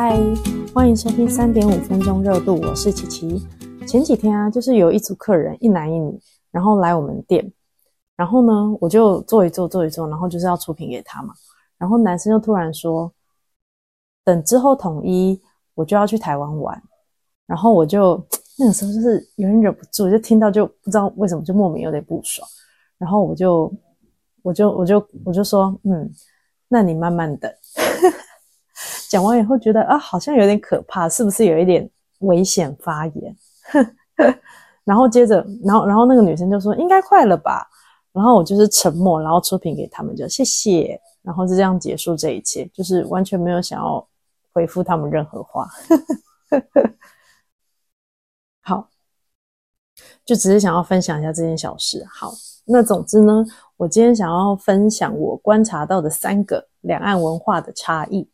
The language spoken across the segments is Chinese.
嗨，欢迎收听三点五分钟热度，我是琪琪。前几天啊，就是有一组客人，一男一女，然后来我们店，然后呢，我就坐一坐，坐一坐，然后就是要出品给他嘛。然后男生就突然说，等之后统一，我就要去台湾玩。然后我就那个时候就是有点忍不住，就听到就不知道为什么就莫名有点不爽。然后我就我就我就我就说，嗯，那你慢慢等。讲完以后觉得啊，好像有点可怕，是不是有一点危险发言？然后接着，然后然后那个女生就说应该快了吧。然后我就是沉默，然后出品给他们就谢谢，然后就这样结束这一切，就是完全没有想要回复他们任何话。好，就只是想要分享一下这件小事。好，那总之呢，我今天想要分享我观察到的三个两岸文化的差异。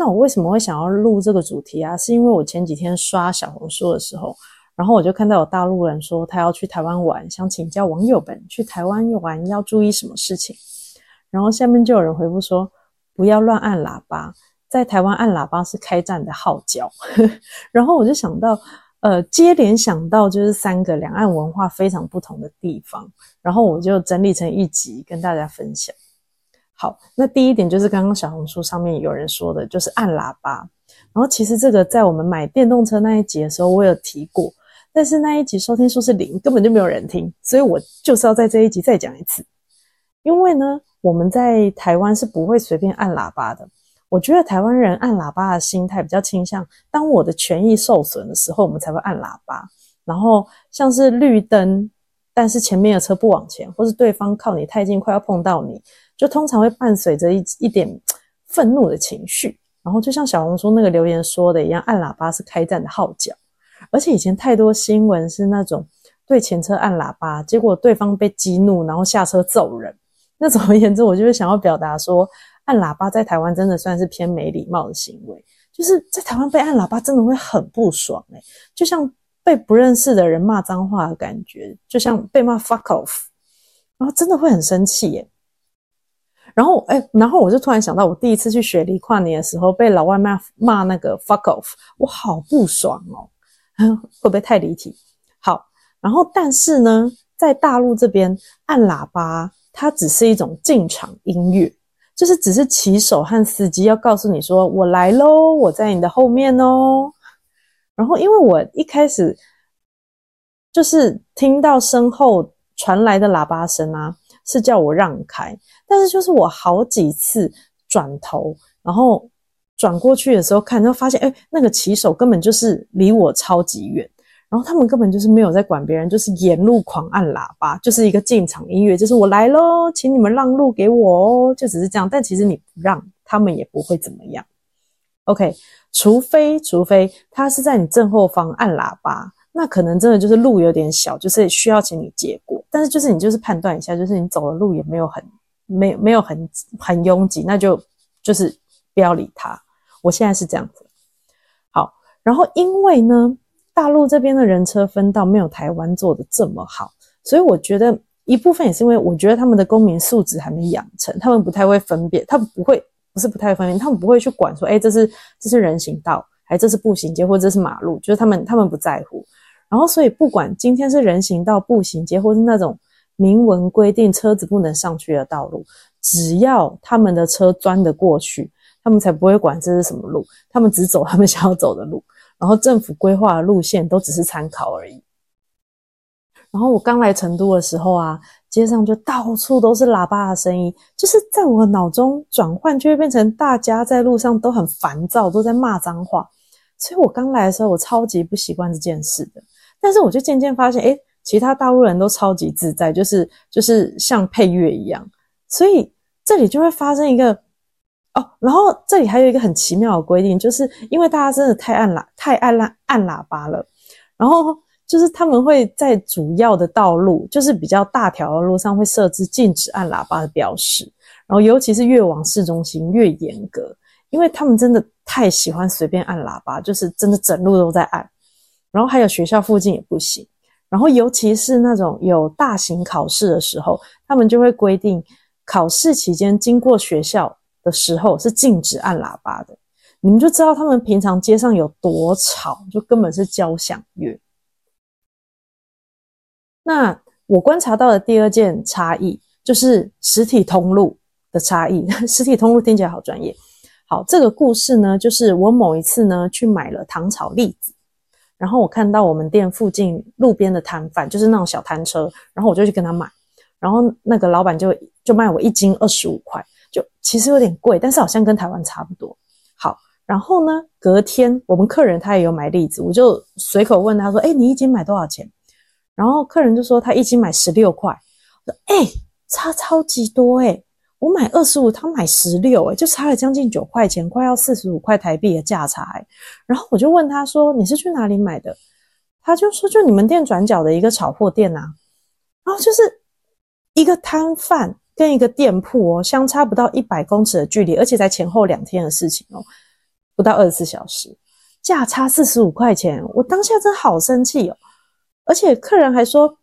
那我为什么会想要录这个主题啊？是因为我前几天刷小红书的时候，然后我就看到有大陆人说他要去台湾玩，想请教网友们去台湾玩要注意什么事情。然后下面就有人回复说，不要乱按喇叭，在台湾按喇叭是开战的号角。然后我就想到，呃，接连想到就是三个两岸文化非常不同的地方，然后我就整理成一集跟大家分享。好，那第一点就是刚刚小红书上面有人说的，就是按喇叭。然后其实这个在我们买电动车那一集的时候，我有提过，但是那一集收听数是零，根本就没有人听，所以我就是要在这一集再讲一次。因为呢，我们在台湾是不会随便按喇叭的。我觉得台湾人按喇叭的心态比较倾向，当我的权益受损的时候，我们才会按喇叭。然后像是绿灯，但是前面的车不往前，或是对方靠你太近，快要碰到你。就通常会伴随着一一点愤怒的情绪，然后就像小红书那个留言说的一样，按喇叭是开战的号角。而且以前太多新闻是那种对前车按喇叭，结果对方被激怒，然后下车揍人。那总而言之，我就是想要表达说，按喇叭在台湾真的算是偏没礼貌的行为。就是在台湾被按喇叭真的会很不爽诶，就像被不认识的人骂脏话的感觉，就像被骂 fuck off，然后真的会很生气耶。然后，哎，然后我就突然想到，我第一次去雪梨跨年的时候，被老外骂骂那个 fuck off，我好不爽哦，会不会太离题？好，然后但是呢，在大陆这边按喇叭，它只是一种进场音乐，就是只是骑手和司机要告诉你说我来喽，我在你的后面哦。然后，因为我一开始就是听到身后传来的喇叭声啊。是叫我让开，但是就是我好几次转头，然后转过去的时候看，就发现哎，那个骑手根本就是离我超级远，然后他们根本就是没有在管别人，就是沿路狂按喇叭，就是一个进场音乐，就是我来喽，请你们让路给我哦，就只是这样。但其实你不让，他们也不会怎么样。OK，除非除非他是在你正后方按喇叭。那可能真的就是路有点小，就是需要请你借过。但是就是你就是判断一下，就是你走的路也没有很没没有很很拥挤，那就就是不要理他。我现在是这样子。好，然后因为呢，大陆这边的人车分道没有台湾做的这么好，所以我觉得一部分也是因为我觉得他们的公民素质还没养成，他们不太会分辨，他们不会不是不太分辨，他们不会去管说，哎，这是这是人行道，还这是步行街，或者这是马路，就是他们他们不在乎。然后，所以不管今天是人行道、步行街，或是那种明文规定车子不能上去的道路，只要他们的车钻得过去，他们才不会管这是什么路，他们只走他们想要走的路。然后政府规划的路线都只是参考而已。然后我刚来成都的时候啊，街上就到处都是喇叭的声音，就是在我脑中转换，就会变成大家在路上都很烦躁，都在骂脏话。所以我刚来的时候，我超级不习惯这件事的。但是我就渐渐发现，哎，其他大陆人都超级自在，就是就是像配乐一样，所以这里就会发生一个哦，然后这里还有一个很奇妙的规定，就是因为大家真的太按喇太按喇按喇叭了，然后就是他们会在主要的道路，就是比较大条的路上会设置禁止按喇叭的标识，然后尤其是越往市中心越严格，因为他们真的太喜欢随便按喇叭，就是真的整路都在按。然后还有学校附近也不行，然后尤其是那种有大型考试的时候，他们就会规定考试期间经过学校的时候是禁止按喇叭的。你们就知道他们平常街上有多吵，就根本是交响乐。那我观察到的第二件差异就是实体通路的差异。实体通路听起来好专业。好，这个故事呢，就是我某一次呢去买了糖炒栗子，然后我看到我们店附近路边的摊贩，就是那种小摊车，然后我就去跟他买，然后那个老板就就卖我一斤二十五块，就其实有点贵，但是好像跟台湾差不多。好，然后呢，隔天我们客人他也有买栗子，我就随口问他说：“哎，你一斤买多少钱？”然后客人就说他一斤买十六块，我说：“哎，差超级多哎。”我买二十五，他买十六，哎，就差了将近九块钱，快要四十五块台币的价差。然后我就问他说：“你是去哪里买的？”他就说：“就你们店转角的一个炒货店啊。”然后就是一个摊贩跟一个店铺哦，相差不到一百公尺的距离，而且才前后两天的事情哦，不到二十四小时，价差四十五块钱，我当下真好生气哦，而且客人还说。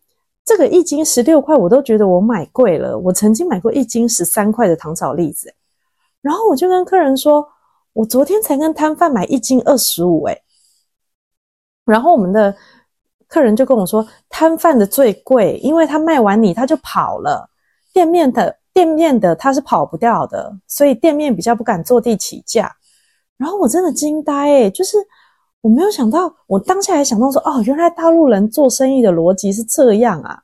这个一斤十六块，我都觉得我买贵了。我曾经买过一斤十三块的糖炒栗子，然后我就跟客人说，我昨天才跟摊贩买一斤二十五，哎，然后我们的客人就跟我说，摊贩的最贵，因为他卖完你他就跑了，店面的店面的他是跑不掉的，所以店面比较不敢坐地起价。然后我真的惊呆，哎，就是。我没有想到，我当下还想到说，哦，原来大陆人做生意的逻辑是这样啊！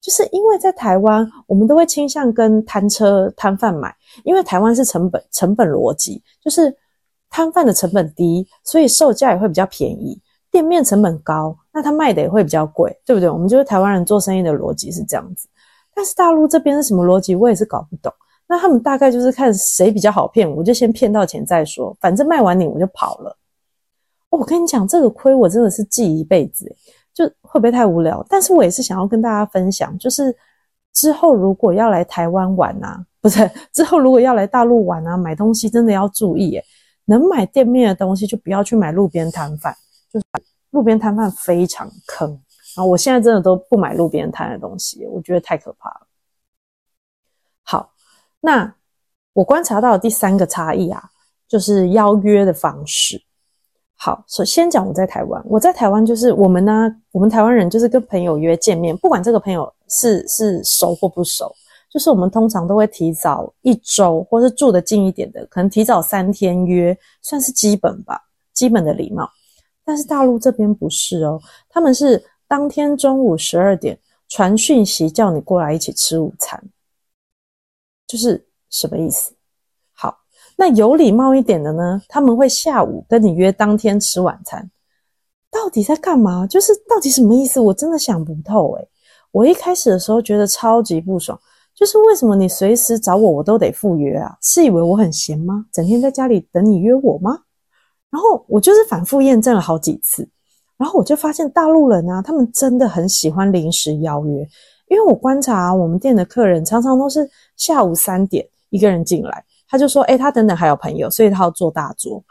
就是因为在台湾，我们都会倾向跟摊车摊贩买，因为台湾是成本成本逻辑，就是摊贩的成本低，所以售价也会比较便宜；店面成本高，那他卖的也会比较贵，对不对？我们就是台湾人做生意的逻辑是这样子。但是大陆这边是什么逻辑，我也是搞不懂。那他们大概就是看谁比较好骗，我就先骗到钱再说，反正卖完你我就跑了。我跟你讲，这个亏我真的是记一辈子，就会不会太无聊？但是我也是想要跟大家分享，就是之后如果要来台湾玩啊，不是之后如果要来大陆玩啊，买东西真的要注意，诶能买店面的东西就不要去买路边摊贩，就是路边摊贩非常坑。然后我现在真的都不买路边摊的东西，我觉得太可怕了。好，那我观察到的第三个差异啊，就是邀约的方式。好，首先讲我在台湾，我在台湾就是我们呢，我们台湾人就是跟朋友约见面，不管这个朋友是是熟或不熟，就是我们通常都会提早一周，或是住的近一点的，可能提早三天约，算是基本吧，基本的礼貌。但是大陆这边不是哦，他们是当天中午十二点传讯息叫你过来一起吃午餐，就是什么意思？那有礼貌一点的呢？他们会下午跟你约当天吃晚餐，到底在干嘛？就是到底什么意思？我真的想不透诶我一开始的时候觉得超级不爽，就是为什么你随时找我，我都得赴约啊？是以为我很闲吗？整天在家里等你约我吗？然后我就是反复验证了好几次，然后我就发现大陆人啊，他们真的很喜欢临时邀约，因为我观察我们店的客人常常都是下午三点一个人进来。他就说：“哎，他等等还有朋友，所以他要做大桌。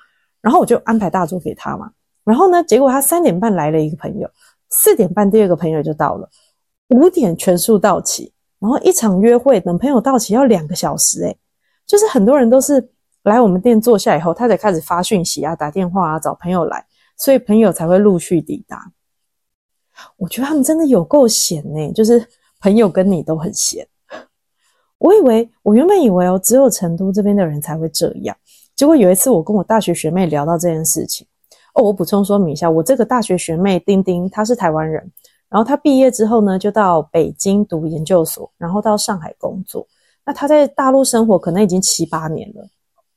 然后我就安排大桌给他嘛。然后呢，结果他三点半来了一个朋友，四点半第二个朋友就到了，五点全数到齐。然后一场约会等朋友到齐要两个小时，哎，就是很多人都是来我们店坐下以后，他才开始发讯息啊、打电话啊找朋友来，所以朋友才会陆续抵达。我觉得他们真的有够闲呢，就是朋友跟你都很闲。”我以为，我原本以为哦，只有成都这边的人才会这样。结果有一次，我跟我大学学妹聊到这件事情。哦，我补充说明一下，我这个大学学妹丁丁，她是台湾人。然后她毕业之后呢，就到北京读研究所，然后到上海工作。那她在大陆生活可能已经七八年了。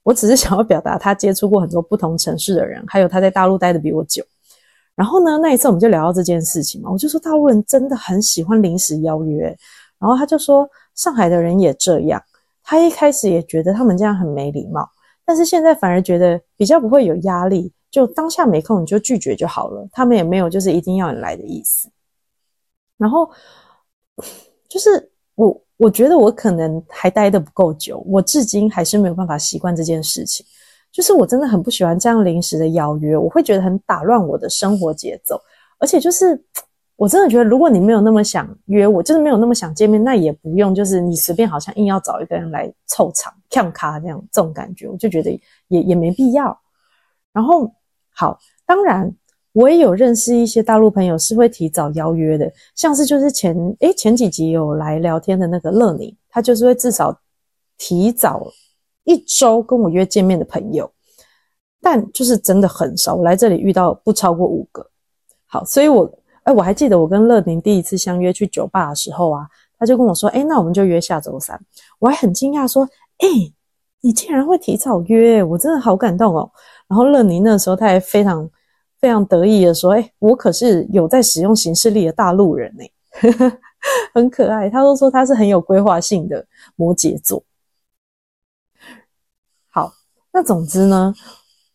我只是想要表达，她接触过很多不同城市的人，还有她在大陆待的比我久。然后呢，那一次我们就聊到这件事情嘛，我就说大陆人真的很喜欢临时邀约。然后他就说。上海的人也这样，他一开始也觉得他们这样很没礼貌，但是现在反而觉得比较不会有压力，就当下没空你就拒绝就好了，他们也没有就是一定要你来的意思。然后就是我我觉得我可能还待的不够久，我至今还是没有办法习惯这件事情，就是我真的很不喜欢这样临时的邀约，我会觉得很打乱我的生活节奏，而且就是。我真的觉得，如果你没有那么想约我，就是没有那么想见面，那也不用，就是你随便好像硬要找一个人来凑场、看咖这样这种感觉，我就觉得也也没必要。然后好，当然我也有认识一些大陆朋友是会提早邀约的，像是就是前诶前几集有来聊天的那个乐宁，他就是会至少提早一周跟我约见面的朋友，但就是真的很少，我来这里遇到不超过五个。好，所以我哎我还记得我跟乐宁第一次相约去酒吧的时候啊，他就跟我说，哎那我们就约下周三，我还很惊讶说，哎。你竟然会提早约，我真的好感动哦。然后乐宁那时候他还非常非常得意的说：“哎，我可是有在使用行事历的大陆人呢，很可爱。”他都说他是很有规划性的摩羯座。好，那总之呢，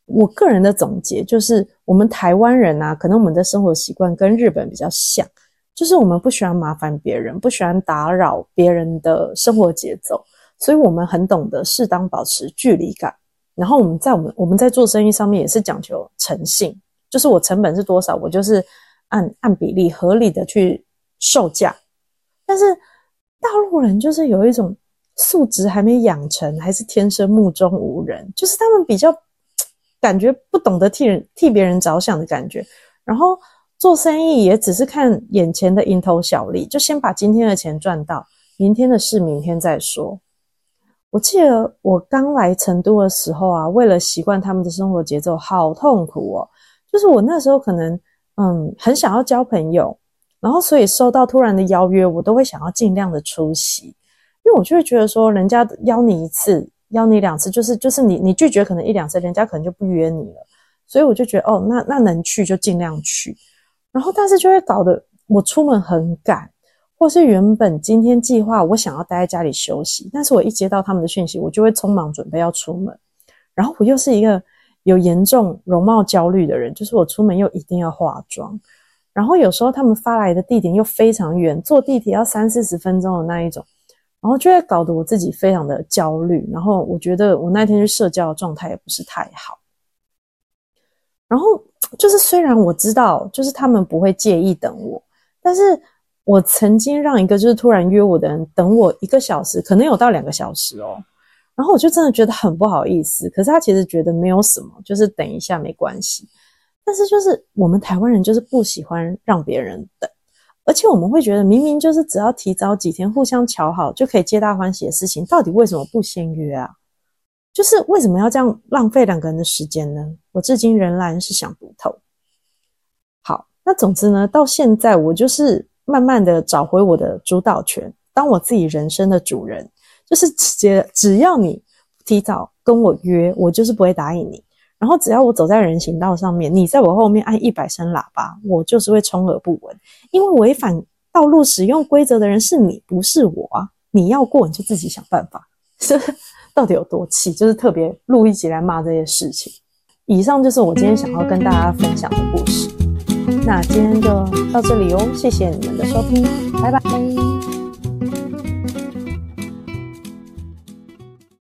我个人的总结就是，我们台湾人啊，可能我们的生活习惯跟日本比较像，就是我们不喜欢麻烦别人，不喜欢打扰别人的生活节奏。所以我们很懂得适当保持距离感，然后我们在我们我们在做生意上面也是讲求诚信，就是我成本是多少，我就是按按比例合理的去售价。但是大陆人就是有一种素质还没养成，还是天生目中无人，就是他们比较感觉不懂得替人替别人着想的感觉，然后做生意也只是看眼前的蝇头小利，就先把今天的钱赚到，明天的事明天再说。我记得我刚来成都的时候啊，为了习惯他们的生活节奏，好痛苦哦。就是我那时候可能嗯很想要交朋友，然后所以收到突然的邀约，我都会想要尽量的出席，因为我就会觉得说，人家邀你一次，邀你两次，就是就是你你拒绝可能一两次，人家可能就不约你了。所以我就觉得哦，那那能去就尽量去，然后但是就会搞得我出门很赶。或是原本今天计划我想要待在家里休息，但是我一接到他们的讯息，我就会匆忙准备要出门。然后我又是一个有严重容貌焦虑的人，就是我出门又一定要化妆。然后有时候他们发来的地点又非常远，坐地铁要三四十分钟的那一种，然后就会搞得我自己非常的焦虑。然后我觉得我那天去社交的状态也不是太好。然后就是虽然我知道，就是他们不会介意等我，但是。我曾经让一个就是突然约我的人等我一个小时，可能有到两个小时哦。然后我就真的觉得很不好意思。可是他其实觉得没有什么，就是等一下没关系。但是就是我们台湾人就是不喜欢让别人等，而且我们会觉得明明就是只要提早几天互相瞧好就可以皆大欢喜的事情，到底为什么不先约啊？就是为什么要这样浪费两个人的时间呢？我至今仍然是想不透。好，那总之呢，到现在我就是。慢慢的找回我的主导权，当我自己人生的主人，就是直接只要你提早跟我约，我就是不会答应你。然后只要我走在人行道上面，你在我后面按一百声喇叭，我就是会充耳不闻。因为违反道路使用规则的人是你，不是我啊！你要过你就自己想办法。这 到底有多气？就是特别录一集来骂这些事情。以上就是我今天想要跟大家分享的故事。那今天就到这里哦，谢谢你们的收听，拜拜。